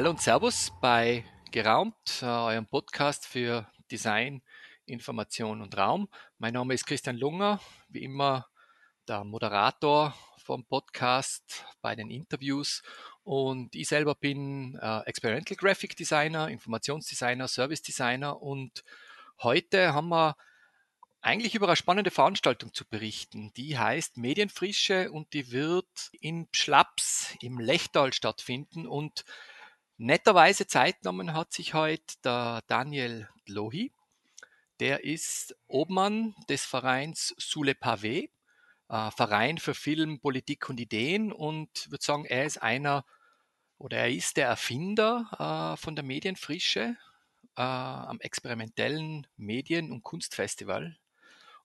Hallo und Servus bei Geraumt, äh, eurem Podcast für Design, Information und Raum. Mein Name ist Christian Lunger, wie immer der Moderator vom Podcast bei den Interviews und ich selber bin äh, Experimental Graphic Designer, Informationsdesigner, Service Designer und heute haben wir eigentlich über eine spannende Veranstaltung zu berichten. Die heißt Medienfrische und die wird in Schlaps im Lechtal stattfinden und netterweise Zeit genommen hat sich heute der Daniel Lohi. Der ist Obmann des Vereins Sule Pavé, äh, Verein für Film, Politik und Ideen und würde sagen, er ist einer oder er ist der Erfinder äh, von der Medienfrische äh, am experimentellen Medien- und Kunstfestival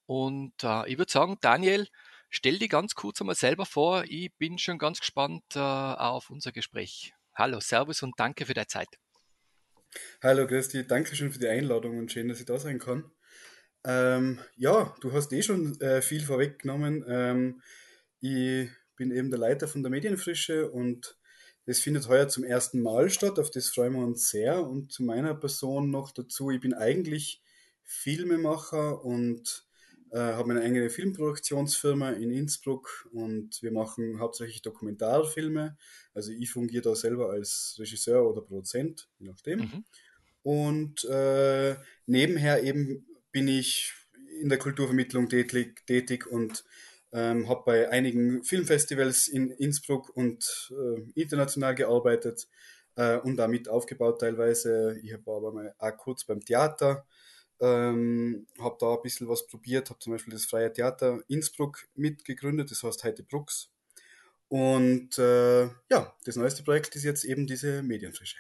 und äh, ich würde sagen, Daniel, stell dich ganz kurz einmal selber vor. Ich bin schon ganz gespannt äh, auf unser Gespräch. Hallo, Servus und danke für deine Zeit. Hallo Christi, danke schön für die Einladung und schön, dass ich da sein kann. Ähm, ja, du hast eh schon äh, viel vorweggenommen. Ähm, ich bin eben der Leiter von der Medienfrische und das findet heuer zum ersten Mal statt. Auf das freuen wir uns sehr. Und zu meiner Person noch dazu, ich bin eigentlich Filmemacher und äh, habe eine eigene Filmproduktionsfirma in Innsbruck und wir machen hauptsächlich Dokumentarfilme. Also ich fungiere da selber als Regisseur oder Produzent, je nachdem. Mhm. Und äh, nebenher eben bin ich in der Kulturvermittlung tätig, tätig und ähm, habe bei einigen Filmfestivals in Innsbruck und äh, international gearbeitet äh, und damit aufgebaut teilweise. Ich war aber mal auch kurz beim Theater ähm, habe da ein bisschen was probiert, habe zum Beispiel das Freie Theater Innsbruck mitgegründet, das heißt Heide Brooks. Und äh, ja, das neueste Projekt ist jetzt eben diese Medienfrische.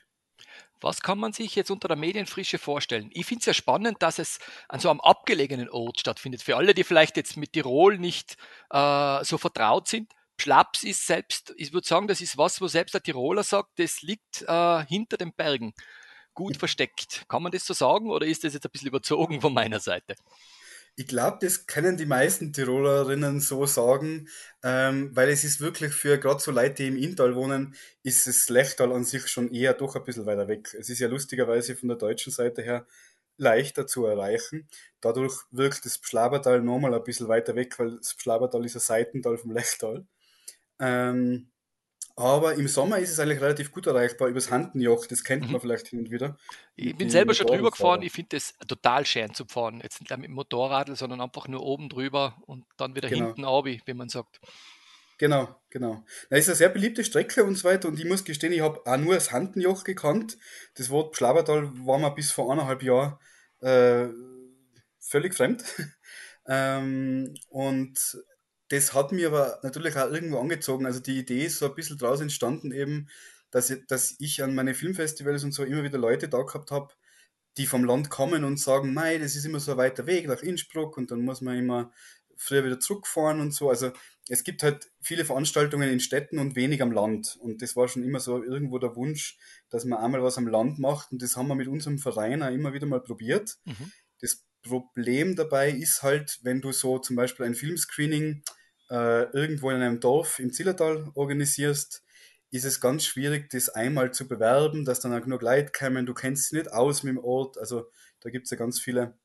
Was kann man sich jetzt unter der Medienfrische vorstellen? Ich finde es ja spannend, dass es an so einem abgelegenen Ort stattfindet. Für alle, die vielleicht jetzt mit Tirol nicht äh, so vertraut sind, Schlaps ist selbst, ich würde sagen, das ist was, wo selbst der Tiroler sagt, das liegt äh, hinter den Bergen gut versteckt. Kann man das so sagen oder ist das jetzt ein bisschen überzogen von meiner Seite? Ich glaube, das können die meisten Tirolerinnen so sagen, ähm, weil es ist wirklich für gerade so Leute, die im Inntal wohnen, ist das Lechtal an sich schon eher doch ein bisschen weiter weg. Es ist ja lustigerweise von der deutschen Seite her leichter zu erreichen. Dadurch wirkt das Schlabertal nochmal ein bisschen weiter weg, weil das Schlabertal ist ein Seitental vom Lechtal. Ähm, aber im Sommer ist es eigentlich relativ gut erreichbar übers Handenjoch. Das kennt man mhm. vielleicht hin und wieder. Ich bin selber schon drüber gefahren. Ich finde das total schön zu fahren. Jetzt nicht mit dem Motorrad, sondern einfach nur oben drüber und dann wieder genau. hinten ab, wie man sagt. Genau, genau. Das ist eine sehr beliebte Strecke und so weiter. Und ich muss gestehen, ich habe auch nur das Handenjoch gekannt. Das Wort Schlabertal war mir bis vor eineinhalb Jahren äh, völlig fremd. ähm, und das hat mir aber natürlich auch irgendwo angezogen. Also die Idee ist so ein bisschen draus entstanden eben, dass ich, dass ich an meine Filmfestivals und so immer wieder Leute da gehabt habe, die vom Land kommen und sagen, mei, das ist immer so ein weiter Weg nach Innsbruck und dann muss man immer früher wieder zurückfahren und so. Also es gibt halt viele Veranstaltungen in Städten und wenig am Land. Und das war schon immer so irgendwo der Wunsch, dass man einmal was am Land macht. Und das haben wir mit unserem Verein auch immer wieder mal probiert. Mhm. Das Problem dabei ist halt, wenn du so zum Beispiel ein Filmscreening äh, irgendwo in einem Dorf im Zillertal organisierst, ist es ganz schwierig, das einmal zu bewerben, dass dann auch genug Leute kommen. Du kennst dich nicht aus mit dem Ort. Also da gibt es ja ganz viele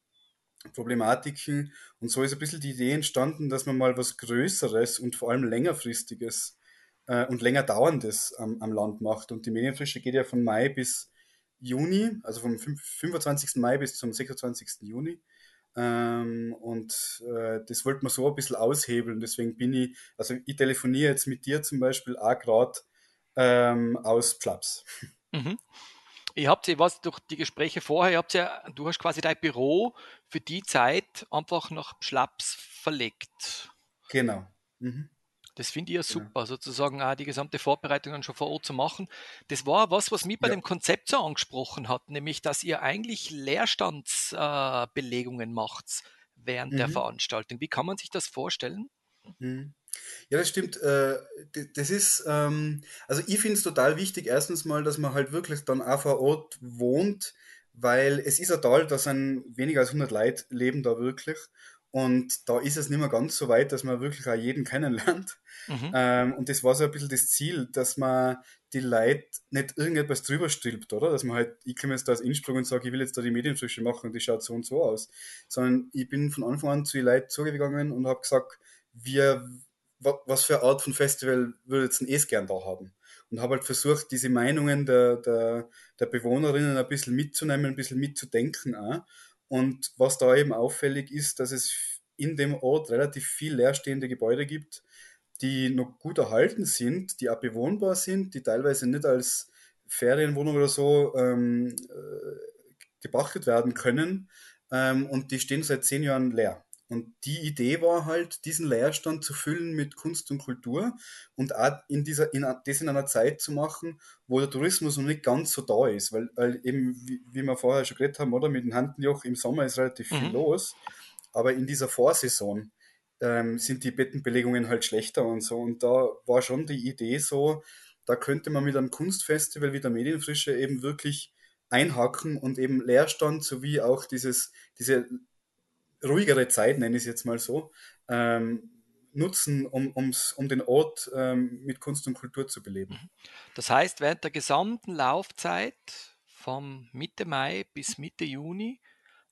Problematiken. Und so ist ein bisschen die Idee entstanden, dass man mal was Größeres und vor allem längerfristiges äh, und länger dauerndes am, am Land macht. Und die Medienfrische geht ja von Mai bis Juni, also vom 25. Mai bis zum 26. Juni. Ähm, und äh, das wollte man so ein bisschen aushebeln. Deswegen bin ich, also ich telefoniere jetzt mit dir zum Beispiel auch gerade ähm, aus Pflaps. Mhm. Ihr habt ja was durch die Gespräche vorher, ihr habt ja, du hast quasi dein Büro für die Zeit einfach nach Schlaps verlegt. Genau. Mhm. Das finde ich ja genau. super, genau. sozusagen auch die gesamte Vorbereitung dann schon vor Ort zu machen. Das war was, was mich bei ja. dem Konzept so angesprochen hat, nämlich, dass ihr eigentlich Leerstandsbelegungen äh, macht während mhm. der Veranstaltung. Wie kann man sich das vorstellen? Mhm. Ja, das stimmt. Äh, das ist, ähm, also ich finde es total wichtig, erstens mal, dass man halt wirklich dann auch vor Ort wohnt, weil es ist ein Tal, da sind weniger als 100 Leute leben da wirklich Und da ist es nicht mehr ganz so weit, dass man wirklich auch jeden kennenlernt. Mhm. Ähm, und das war so ein bisschen das Ziel, dass man die Leute nicht irgendetwas drüber stülpt, oder? Dass man halt, ich komme jetzt da aus Innsbruck und sage, ich will jetzt da die Medienfrische machen und die schaut so und so aus. Sondern ich bin von Anfang an zu den Leuten zugegangen und habe gesagt, wir, was für eine Art von Festival würdet ihr eh gern da haben? Und habe halt versucht, diese Meinungen der, der, der Bewohnerinnen ein bisschen mitzunehmen, ein bisschen mitzudenken auch. Und was da eben auffällig ist, dass es in dem Ort relativ viel leerstehende Gebäude gibt, die noch gut erhalten sind, die auch bewohnbar sind, die teilweise nicht als Ferienwohnung oder so ähm, äh, gepachtet werden können ähm, und die stehen seit zehn Jahren leer. Und die Idee war halt, diesen Leerstand zu füllen mit Kunst und Kultur und auch in dieser, in, das in einer Zeit zu machen, wo der Tourismus noch nicht ganz so da ist. Weil, weil eben, wie, wie wir vorher schon geredet haben, oder mit dem Handenjoch im Sommer ist relativ viel Mhm. los. Aber in dieser Vorsaison ähm, sind die Bettenbelegungen halt schlechter und so. Und da war schon die Idee so, da könnte man mit einem Kunstfestival wie der Medienfrische eben wirklich einhaken und eben Leerstand sowie auch dieses, diese ruhigere Zeit, nenne ich es jetzt mal so, ähm, nutzen, um, ums, um den Ort ähm, mit Kunst und Kultur zu beleben. Das heißt, während der gesamten Laufzeit vom Mitte Mai bis Mitte Juni,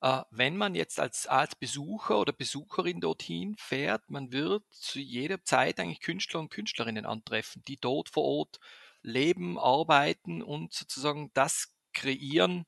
äh, wenn man jetzt als, als Besucher oder Besucherin dorthin fährt, man wird zu jeder Zeit eigentlich Künstler und Künstlerinnen antreffen, die dort vor Ort leben, arbeiten und sozusagen das kreieren,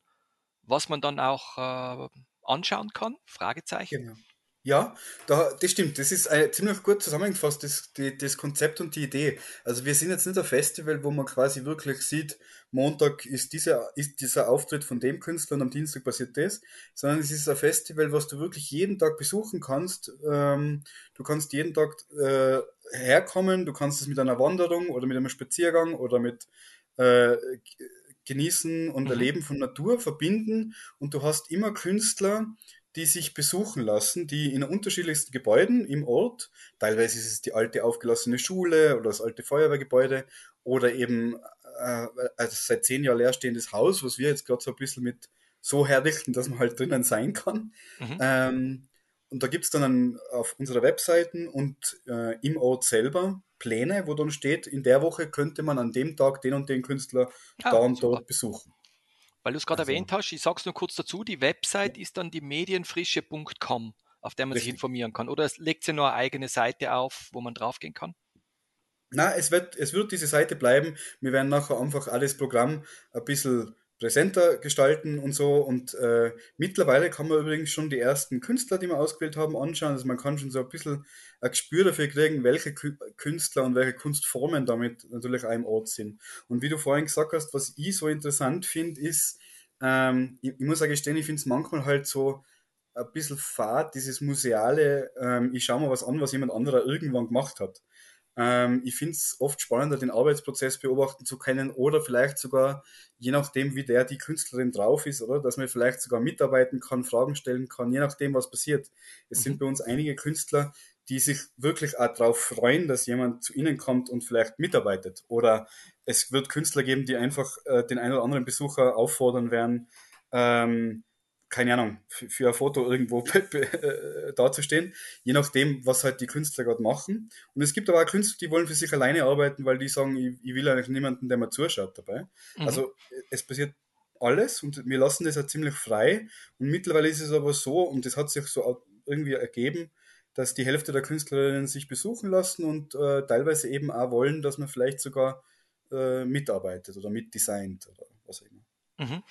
was man dann auch äh, anschauen kann? Fragezeichen. Genau. Ja, da, das stimmt. Das ist äh, ziemlich gut zusammengefasst, das, die, das Konzept und die Idee. Also wir sind jetzt nicht ein Festival, wo man quasi wirklich sieht, Montag ist dieser, ist dieser Auftritt von dem Künstler und am Dienstag passiert das, sondern es ist ein Festival, was du wirklich jeden Tag besuchen kannst. Ähm, du kannst jeden Tag äh, herkommen, du kannst es mit einer Wanderung oder mit einem Spaziergang oder mit äh, Genießen und Mhm. Erleben von Natur verbinden und du hast immer Künstler, die sich besuchen lassen, die in unterschiedlichsten Gebäuden im Ort, teilweise ist es die alte aufgelassene Schule oder das alte Feuerwehrgebäude oder eben äh, also seit zehn Jahren leerstehendes Haus, was wir jetzt gerade so ein bisschen mit so herrichten, dass man halt drinnen sein kann. Mhm. Ähm, und da gibt es dann an, auf unserer Webseiten und äh, im Ort selber Pläne, wo dann steht, in der Woche könnte man an dem Tag den und den Künstler Ah, da und super. dort besuchen. Weil du es gerade Also, erwähnt hast, ich sage es nur kurz dazu, die Website ja, ist dann die medienfrische.com, auf der man sich richtig. informieren kann. Oder es legt sie nur eine eigene Seite auf, wo man draufgehen kann? Na, es wird, es wird diese Seite bleiben. Wir werden nachher einfach alles Programm ein bisschen präsenter gestalten und so. Und äh, mittlerweile kann man übrigens schon die ersten Künstler, die wir ausgewählt haben, anschauen. Also man kann schon so ein bisschen ein Gespür dafür kriegen, welche Kü- Künstler und welche Kunstformen damit natürlich im Ort sind. Und wie du vorhin gesagt hast, was ich so interessant finde, ist, ähm, ich, ich muss auch gestehen, ich finde es manchmal halt so ein bisschen fad, dieses museale, ähm, ich schaue mal was an, was jemand anderer irgendwann gemacht hat. Ähm, ich finde es oft spannender, den Arbeitsprozess beobachten zu können oder vielleicht sogar, je nachdem, wie der die Künstlerin drauf ist, oder dass man vielleicht sogar mitarbeiten kann, Fragen stellen kann, je nachdem, was passiert. Es Mhm. sind bei uns einige Künstler, die sich wirklich auch darauf freuen, dass jemand zu ihnen kommt und vielleicht mitarbeitet. Oder es wird Künstler geben, die einfach äh, den einen oder anderen Besucher auffordern werden, ähm, keine Ahnung, für, für ein Foto irgendwo äh, dazustehen, je nachdem, was halt die Künstler gerade machen. Und es gibt aber auch Künstler, die wollen für sich alleine arbeiten, weil die sagen, ich, ich will eigentlich niemanden, der mir zuschaut dabei. Mhm. Also äh, es passiert alles und wir lassen das ja ziemlich frei. Und mittlerweile ist es aber so, und das hat sich so irgendwie ergeben, dass die Hälfte der Künstlerinnen sich besuchen lassen und äh, teilweise eben auch wollen, dass man vielleicht sogar äh, mitarbeitet oder mitdesignt oder was auch immer. Mhm.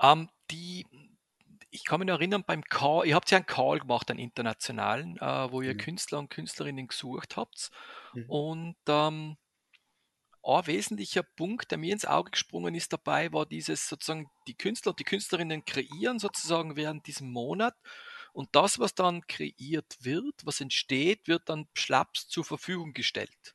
Ähm, die, ich kann mich noch erinnern, beim Call, ihr habt ja einen Call gemacht, einen internationalen, äh, wo ihr Mhm. Künstler und Künstlerinnen gesucht habt. Mhm. Und ähm, ein wesentlicher Punkt, der mir ins Auge gesprungen ist dabei, war dieses sozusagen, die Künstler und die Künstlerinnen kreieren sozusagen während diesem Monat. Und das, was dann kreiert wird, was entsteht, wird dann schlapps zur Verfügung gestellt.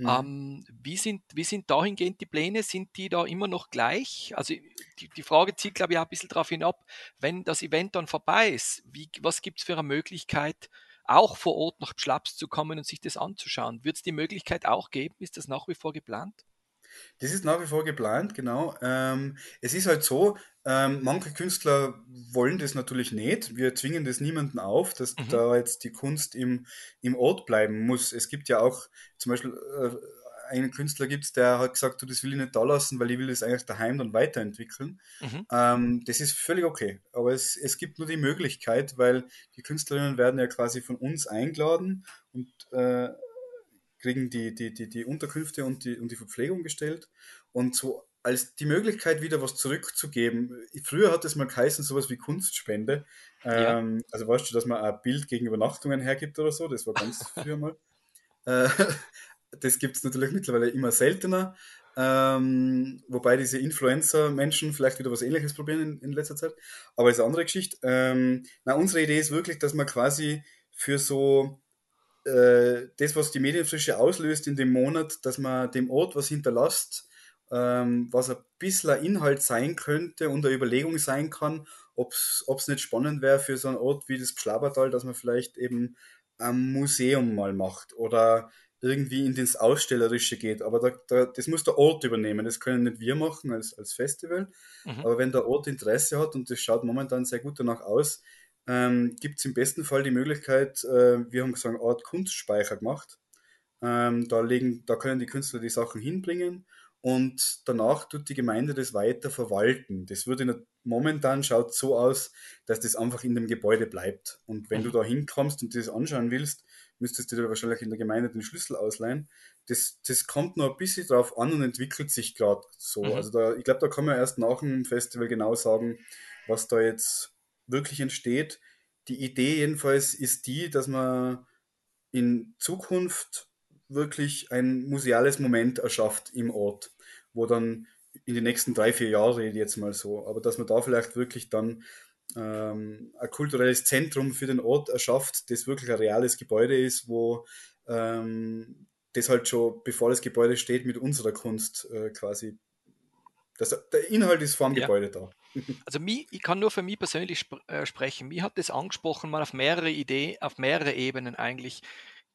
Mhm. Ähm, wie sind, wie sind dahingehend die Pläne? Sind die da immer noch gleich? Also die, die Frage zielt, glaube ich, auch ein bisschen darauf hinab, wenn das Event dann vorbei ist, wie, was gibt es für eine Möglichkeit, auch vor Ort nach Schlaps zu kommen und sich das anzuschauen? Wird es die Möglichkeit auch geben? Ist das nach wie vor geplant? Das ist nach wie vor geplant, genau. Ähm, es ist halt so, ähm, manche Künstler wollen das natürlich nicht. Wir zwingen das niemanden auf, dass Mhm. da jetzt die Kunst im, im Ort bleiben muss. Es gibt ja auch zum Beispiel äh, einen Künstler gibt's, der hat gesagt, du, das will ich nicht da lassen, weil ich will das eigentlich daheim dann weiterentwickeln. Mhm. Ähm, das ist völlig okay. Aber es, es gibt nur die Möglichkeit, weil die Künstlerinnen werden ja quasi von uns eingeladen und äh, kriegen die, die, die, die Unterkünfte und die, und die Verpflegung gestellt. Und so als die Möglichkeit, wieder was zurückzugeben. Früher hat es mal geheißen, sowas wie Kunstspende. Ja. Ähm, also weißt du, dass man ein Bild gegen Übernachtungen hergibt oder so, das war ganz früher mal. Äh, das gibt es natürlich mittlerweile immer seltener. Ähm, wobei diese Influencer-Menschen vielleicht wieder was ähnliches probieren in, in letzter Zeit. Aber ist eine andere Geschichte. Ähm, na, unsere Idee ist wirklich, dass man quasi für so äh, das, was die Medienfrische auslöst in dem Monat, dass man dem Ort was hinterlässt, ähm, was ein bisschen Inhalt sein könnte und eine Überlegung sein kann, ob es nicht spannend wäre für so einen Ort wie das Pschlabertal, dass man vielleicht eben ein Museum mal macht oder irgendwie in das Ausstellerische geht. Aber da, da, das muss der Ort übernehmen. Das können nicht wir machen als, als Festival. Mhm. Aber wenn der Ort Interesse hat, und das schaut momentan sehr gut danach aus, ähm, gibt es im besten Fall die Möglichkeit, äh, wir haben so eine Art Kunstspeicher gemacht. Ähm, da, legen, da können die Künstler die Sachen hinbringen und danach tut die Gemeinde das weiter verwalten. Das würde momentan schaut so aus, dass das einfach in dem Gebäude bleibt. Und wenn Mhm. du da hinkommst und das anschauen willst, müsstest du dir wahrscheinlich in der Gemeinde den Schlüssel ausleihen. Das, das kommt noch ein bisschen drauf an und entwickelt sich gerade so. Mhm. Also da, ich glaube, da kann man erst nach dem Festival genau sagen, was da jetzt wirklich entsteht. Die Idee jedenfalls ist die, dass man in Zukunft wirklich ein museales Moment erschafft im Ort, wo dann in den nächsten drei, vier Jahren rede ich jetzt mal so, aber dass man da vielleicht wirklich dann ähm, ein kulturelles Zentrum für den Ort erschafft, das wirklich ein reales Gebäude ist, wo ähm, das halt schon, bevor das Gebäude steht, mit unserer Kunst äh, quasi, das, der Inhalt ist vor dem Ja. Gebäude da. Also mi, ich kann nur für mich persönlich sp äh, sprechen. Mir hat das angesprochen, mal auf mehrere Ideen, auf mehrere Ebenen eigentlich,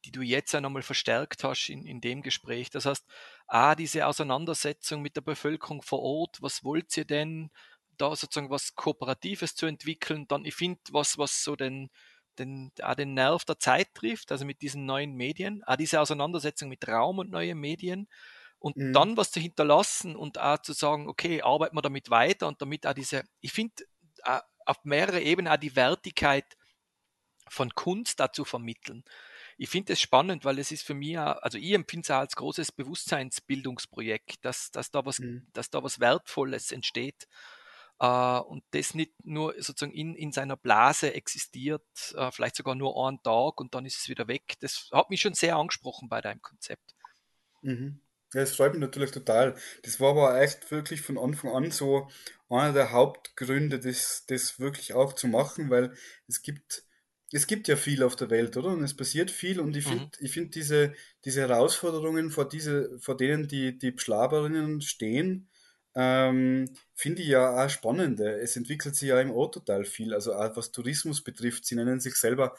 die du jetzt ja nochmal verstärkt hast in, in dem Gespräch. Das heißt, A, diese Auseinandersetzung mit der Bevölkerung vor Ort, was wollt ihr denn, da sozusagen was Kooperatives zu entwickeln, dann ich finde was, was so den, den, auch den Nerv der Zeit trifft, also mit diesen neuen Medien, auch diese Auseinandersetzung mit Raum und neuen Medien und Mhm. dann was zu hinterlassen und auch zu sagen, okay, arbeiten wir damit weiter und damit auch diese, ich finde äh, auf mehrere Ebenen auch die Wertigkeit von Kunst dazu vermitteln. Ich finde es spannend, weil es ist für mich, auch, also ich empfinde es auch als großes Bewusstseinsbildungsprojekt, dass, dass, da was, Mhm. dass da was Wertvolles entsteht äh, und das nicht nur sozusagen in, in seiner Blase existiert, äh, vielleicht sogar nur einen Tag und dann ist es wieder weg. Das hat mich schon sehr angesprochen bei deinem Konzept. Mhm. Ja, das freut mich natürlich total. Das war aber echt wirklich von Anfang an so einer der Hauptgründe, das, das wirklich auch zu machen, weil es gibt, es gibt ja viel auf der Welt, oder? Und es passiert viel und ich finde, Mhm. ich finde diese, diese Herausforderungen, vor diese, vor denen die, die Schlaberinnen stehen, ähm, finde ich ja auch spannende. Es entwickelt sich ja im Ort total viel. Also auch was Tourismus betrifft, sie nennen sich selber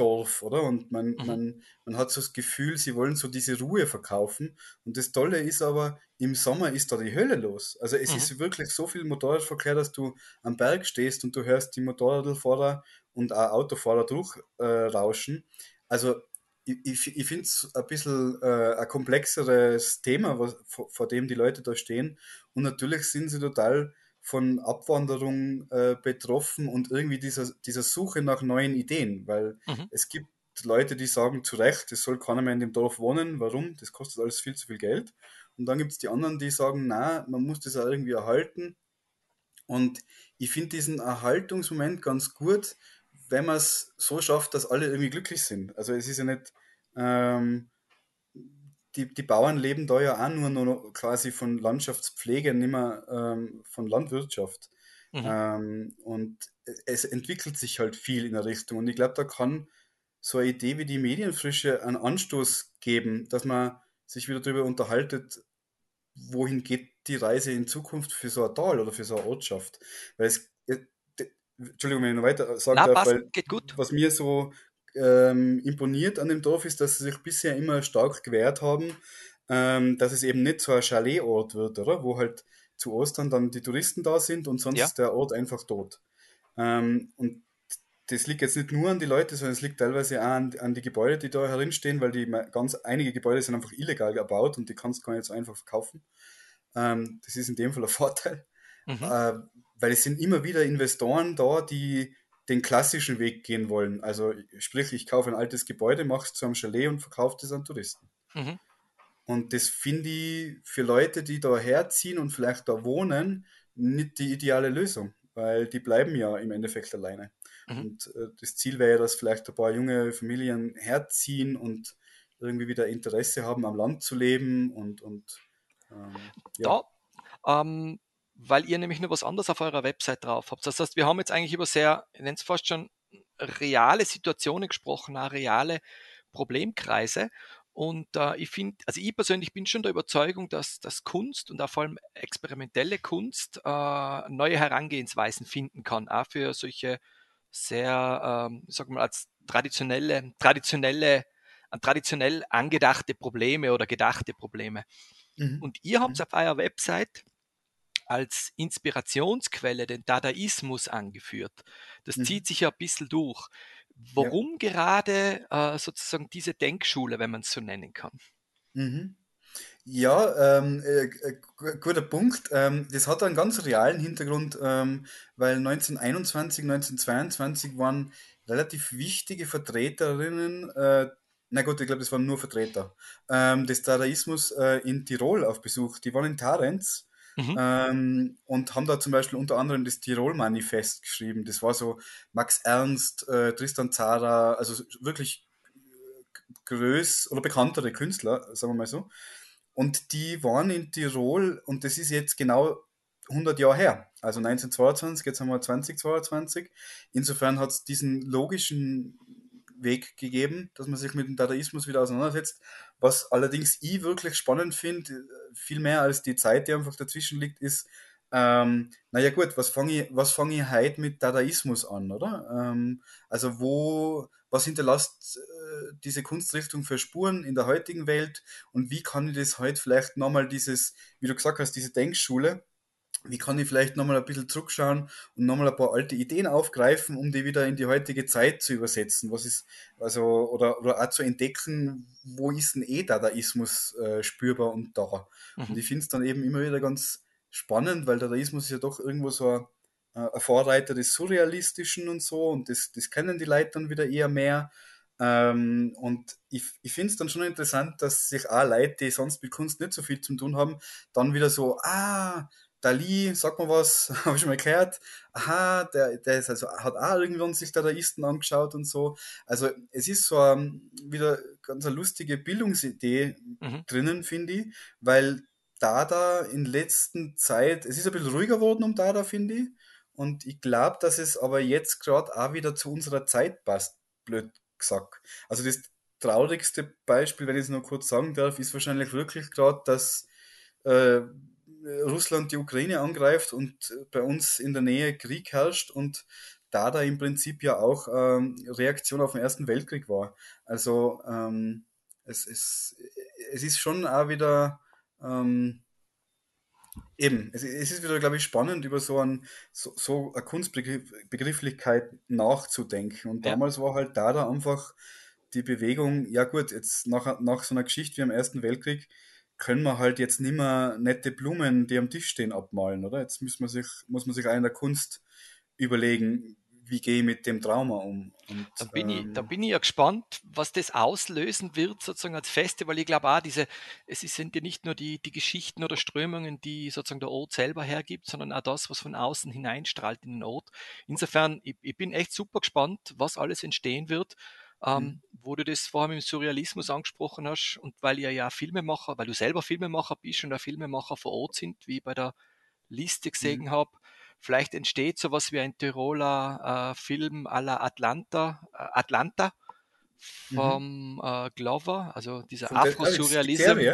Auszeitdorf, oder? Und man, Mhm. man, man hat so das Gefühl, sie wollen so diese Ruhe verkaufen. Und das Tolle ist aber, im Sommer ist da die Hölle los. Also es Mhm. ist wirklich so viel Motorradverkehr, dass du am Berg stehst und du hörst die Motorradfahrer und auch Autofahrer durchrauschen. Äh, also ich, ich, ich finde es ein bisschen äh, ein komplexeres Thema, was, vor, vor dem die Leute da stehen. Und natürlich sind sie total von Abwanderung äh, betroffen und irgendwie dieser, dieser Suche nach neuen Ideen, weil Mhm. es gibt Leute, die sagen zu Recht, es soll keiner mehr in dem Dorf wohnen. Warum? Das kostet alles viel zu viel Geld. Und dann gibt es die anderen, die sagen, na, man muss das auch irgendwie erhalten. Und ich finde diesen Erhaltungsmoment ganz gut, wenn man es so schafft, dass alle irgendwie glücklich sind. Also es ist ja nicht, ähm, die, die Bauern leben da ja auch nur noch quasi von Landschaftspflege, nicht mehr ähm, von Landwirtschaft. Mhm. Ähm, und es entwickelt sich halt viel in der Richtung. Und ich glaube, da kann so eine Idee wie die Medienfrische einen Anstoß geben, dass man sich wieder darüber unterhaltet, wohin geht die Reise in Zukunft für so ein Tal oder für so eine Ortschaft. Weil es, äh, Entschuldigung, wenn ich noch weiter sagen Na, darf, weil geht gut. was mir so ähm, imponiert an dem Dorf ist, dass sie sich bisher immer stark gewehrt haben, ähm, dass es eben nicht so ein Chaletort wird, oder? Wo halt zu Ostern dann die Touristen da sind und sonst Ja. ist der Ort einfach tot. Ähm, und das liegt jetzt nicht nur an die Leute, sondern es liegt teilweise auch an, an die Gebäude, die da herinstehen, weil die ganz einige Gebäude sind einfach illegal erbaut und die kannst du gar nicht so einfach verkaufen. Ähm, das ist in dem Fall ein Vorteil, Mhm. äh, weil es sind immer wieder Investoren da, die den klassischen Weg gehen wollen. Also sprich, ich kaufe ein altes Gebäude, mache es zu einem Chalet und verkaufe das an Touristen. Mhm. Und das finde ich für Leute, die da herziehen und vielleicht da wohnen, nicht die ideale Lösung, weil die bleiben ja im Endeffekt alleine. Mhm. Und äh, das Ziel wäre ja, dass vielleicht ein paar junge Familien herziehen und irgendwie wieder Interesse haben, am Land zu leben und, und ähm, ja. Da, ähm, weil ihr nämlich nur was anderes auf eurer Website drauf habt. Das heißt, wir haben jetzt eigentlich über sehr, ich nenne es fast schon reale Situationen gesprochen, auch reale Problemkreise. Und äh, ich finde, also ich persönlich bin schon der Überzeugung, dass, dass Kunst und auch vor allem experimentelle Kunst äh, neue Herangehensweisen finden kann, auch für solche sehr, ähm, ich sag mal, als traditionelle, traditionelle, an traditionell angedachte Probleme oder gedachte Probleme. Mhm. Und ihr habt Mhm. auf eurer Website als Inspirationsquelle den Dadaismus angeführt. Das Mhm. zieht sich ja ein bisschen durch. Warum gerade äh, sozusagen diese Denkschule, wenn man es so nennen kann? Mhm. Ja, ähm, äh, äh, gu- guter Punkt. Ähm, das hat einen ganz realen Hintergrund, ähm, weil 1921, 1922 waren relativ wichtige Vertreterinnen, äh, na gut, ich glaube, das waren nur Vertreter, ähm, des Dadaismus äh, in Tirol auf Besuch. Die waren in Tarenz Mhm. ähm, und haben da zum Beispiel unter anderem das Tirol-Manifest geschrieben. Das war so Max Ernst, äh, Tristan Tzara, also wirklich größ oder bekanntere Künstler, sagen wir mal so. Und die waren in Tirol und das ist jetzt genau 100 Jahre her, also 1922, jetzt haben wir 2022. Insofern hat es diesen logischen Weg gegeben, dass man sich mit dem Dadaismus wieder auseinandersetzt. Was allerdings ich wirklich spannend finde, viel mehr als die Zeit, die einfach dazwischen liegt, ist, ähm, naja gut, was fange ich, was fange ich heute mit Dadaismus an, oder? Ähm, also wo, was hinterlässt äh, diese Kunstrichtung für Spuren in der heutigen Welt und wie kann ich das heute vielleicht nochmal dieses, wie du gesagt hast, diese Denkschule, wie kann ich vielleicht nochmal ein bisschen zurückschauen und nochmal ein paar alte Ideen aufgreifen, um die wieder in die heutige Zeit zu übersetzen? Was ist, also, oder, oder auch zu entdecken, wo ist denn eh Dadaismus äh, spürbar und da? Und Mhm. ich finde es dann eben immer wieder ganz spannend, weil Dadaismus ist ja doch irgendwo so ein, äh, ein Vorreiter des Surrealistischen und so und das, das kennen die Leute dann wieder eher mehr. Ähm, und ich, ich finde es dann schon interessant, dass sich auch Leute, die sonst mit Kunst nicht so viel zu tun haben, dann wieder so, ah, Dali, sag mal was, habe ich schon mal gehört. Aha, der, der ist also, hat auch irgendwann sich Dadaisten angeschaut und so. Also es ist so ähm, wieder ganz eine lustige Bildungsidee Mhm. drinnen, finde ich, weil Dada in letzter Zeit, es ist ein bisschen ruhiger geworden um Dada, finde ich. Und ich glaube, dass es aber jetzt gerade auch wieder zu unserer Zeit passt, blöd gesagt. Also das traurigste Beispiel, wenn ich es noch kurz sagen darf, ist wahrscheinlich wirklich gerade, dass äh, Russland die Ukraine angreift und bei uns in der Nähe Krieg herrscht und da da im Prinzip ja auch ähm, Reaktion auf den Ersten Weltkrieg war. Also ähm, es, es, es ist schon auch wieder ähm, eben, es, es ist wieder, glaube ich, spannend, über so, ein, so, so eine Kunstbegrifflichkeit nachzudenken. Und Ja. damals war halt da da einfach die Bewegung, ja gut, jetzt nach, nach so einer Geschichte wie am Ersten Weltkrieg können wir halt jetzt nicht mehr nette Blumen, die am Tisch stehen, abmalen, oder? Jetzt muss man sich, muss man sich auch in der Kunst überlegen, wie gehe ich mit dem Trauma um. Und, Da bin, ich, da ähm, bin ich ja gespannt, was das auslösen wird, sozusagen als Festival. Ich glaube auch, diese, es sind ja nicht nur die, die Geschichten oder Strömungen, die sozusagen der Ort selber hergibt, sondern auch das, was von außen hineinstrahlt in den Ort. Insofern, ich, ich bin echt super gespannt, was alles entstehen wird. Ähm, Mhm. wo du das vorher mit dem Surrealismus angesprochen hast und weil ihr ja Filmemacher, weil du selber Filmemacher bist und auch Filmemacher vor Ort sind, wie ich bei der Liste Mhm. gesehen habe, vielleicht entsteht sowas wie ein Tiroler äh, Film à la Atlanta, äh, Atlanta Mhm. vom äh, Glover, also dieser Von ah, Afro-Surrealism.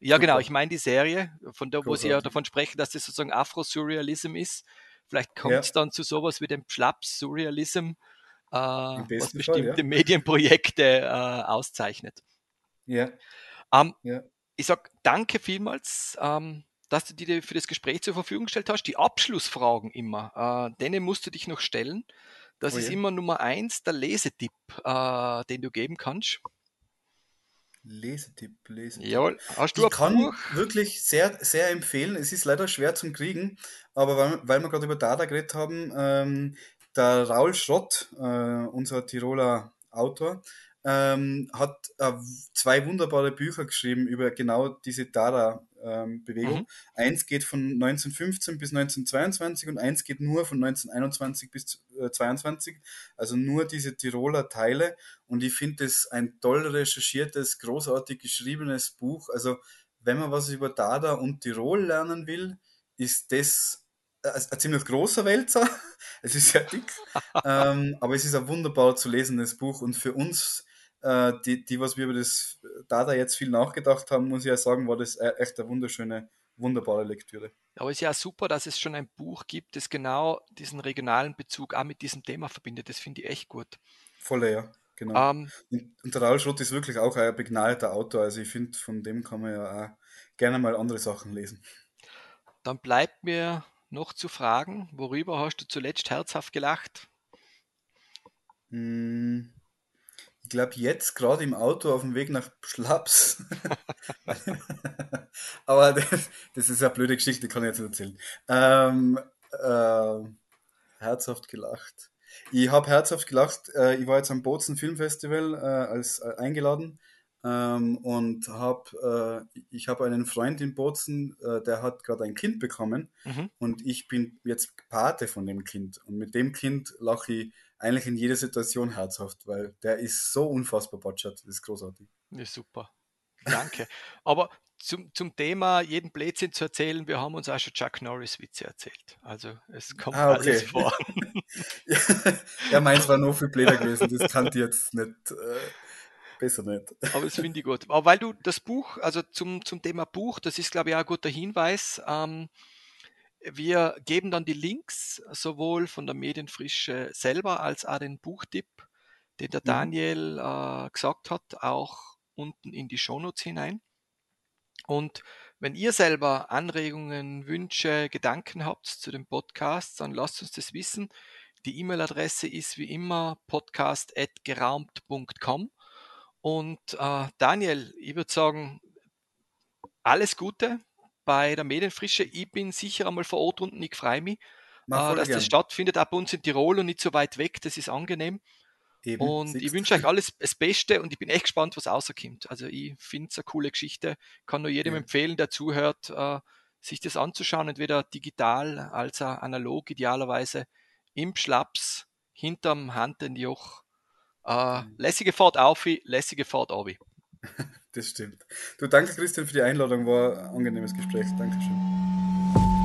Ja, genau, Super. ich meine die Serie, von der, wo sie ja Großartig. davon sprechen, dass das sozusagen Afro-Surrealism ist. Vielleicht kommt Ja, es dann zu sowas wie dem Schlapp-Surrealism, äh, was besten Fall, bestimmte ja. Medienprojekte äh, auszeichnet. Ja, Ähm, ja. ich sage danke vielmals, ähm, dass du dir für das Gespräch zur Verfügung gestellt hast. Die Abschlussfragen immer, äh, denen musst du dich noch stellen. Das Oh ist immer Nummer eins, der Lesetipp, äh, den du geben kannst. Lesetipp, Lesetipp. Jawohl. Hast du Ich kann Buch? wirklich sehr, sehr empfehlen. Es ist leider schwer zum Kriegen, aber weil, weil wir gerade über Dada geredet haben, ähm, der Raul Schrott, äh, unser Tiroler Autor, ähm, hat äh, zwei wunderbare Bücher geschrieben über genau diese Dada-Bewegung. Mhm. Eins geht von 1915 bis 1922 und eins geht nur von 1921 bis äh, 22, also nur diese Tiroler Teile. Und ich finde es ein toll recherchiertes, großartig geschriebenes Buch. Also wenn man was über Dada und Tirol lernen will, ist das äh, ein ziemlich großer Wälzer. Es ist sehr dick, ähm, aber es ist ein wunderbar zu lesendes Buch. Und für uns, äh, die, die, was wir über das Dada jetzt viel nachgedacht haben, muss ich ja sagen, war das e- echt eine wunderschöne, wunderbare Lektüre. Aber es ist ja super, dass es schon ein Buch gibt, das genau diesen regionalen Bezug auch mit diesem Thema verbindet. Das finde ich echt gut. Voll, ja, genau. Ähm, Und, und der Raul Schrott ist wirklich auch ein begnadeter Autor. Also ich finde, von dem kann man ja auch gerne mal andere Sachen lesen. dann bleibt mir noch zu fragen, worüber hast du zuletzt herzhaft gelacht? Hm, Ich glaube, jetzt gerade im Auto auf dem Weg nach Schlaps. Aber das, das ist eine blöde Geschichte, die kann ich jetzt nicht erzählen. Ähm, äh, herzhaft gelacht. Ich habe herzhaft gelacht. Äh, ich war jetzt am Bozen Filmfestival äh, als äh, eingeladen ähm, und habe äh, ich habe einen Freund in Bozen, äh, der hat gerade ein Kind bekommen Mhm. und ich bin jetzt Pate von dem Kind und mit dem Kind lache ich eigentlich in jeder Situation herzhaft, weil der ist so unfassbar batschert, das ist großartig. Ja, super. Danke. Aber zum, zum Thema jeden Blödsinn zu erzählen, wir haben uns auch schon Chuck Norris Witze erzählt. Also es kommt Ah, alles okay. vor. ja, meins war noch viel blöder gewesen, das kann ich jetzt nicht, äh, besser nicht. Aber das finde ich gut. Aber weil du das Buch, also zum, zum Thema Buch, das ist, glaube ich, auch ein guter Hinweis. Ähm, wir geben dann die Links sowohl von der Medienfrische selber als auch den Buchtipp, den der Mhm. Daniel äh, gesagt hat, auch unten in die Shownotes hinein. Und wenn ihr selber Anregungen, Wünsche, Gedanken habt zu dem Podcast, dann lasst uns das wissen. Die E-Mail-Adresse ist wie immer podcast.geraumt.com. Und äh, Daniel, ich würde sagen, alles Gute bei der Medienfrische. Ich bin sicher einmal vor Ort unten. Ich freue mich, äh, dass das stattfindet, bei uns in Tirol und nicht so weit weg. Das ist angenehm. Eben, Und ich wünsche euch alles das Beste und ich bin echt gespannt, was rauskommt. Also ich finde es eine coole Geschichte. Kann nur jedem Ja. empfehlen, der zuhört, äh, sich das anzuschauen, entweder digital als auch analog, idealerweise im Schlaps, hinterm Handenjoch. Äh, lässige Fahrt auf, lässige Fahrt ab. Das stimmt. Du, danke Christian für die Einladung, war ein angenehmes Gespräch. Dankeschön.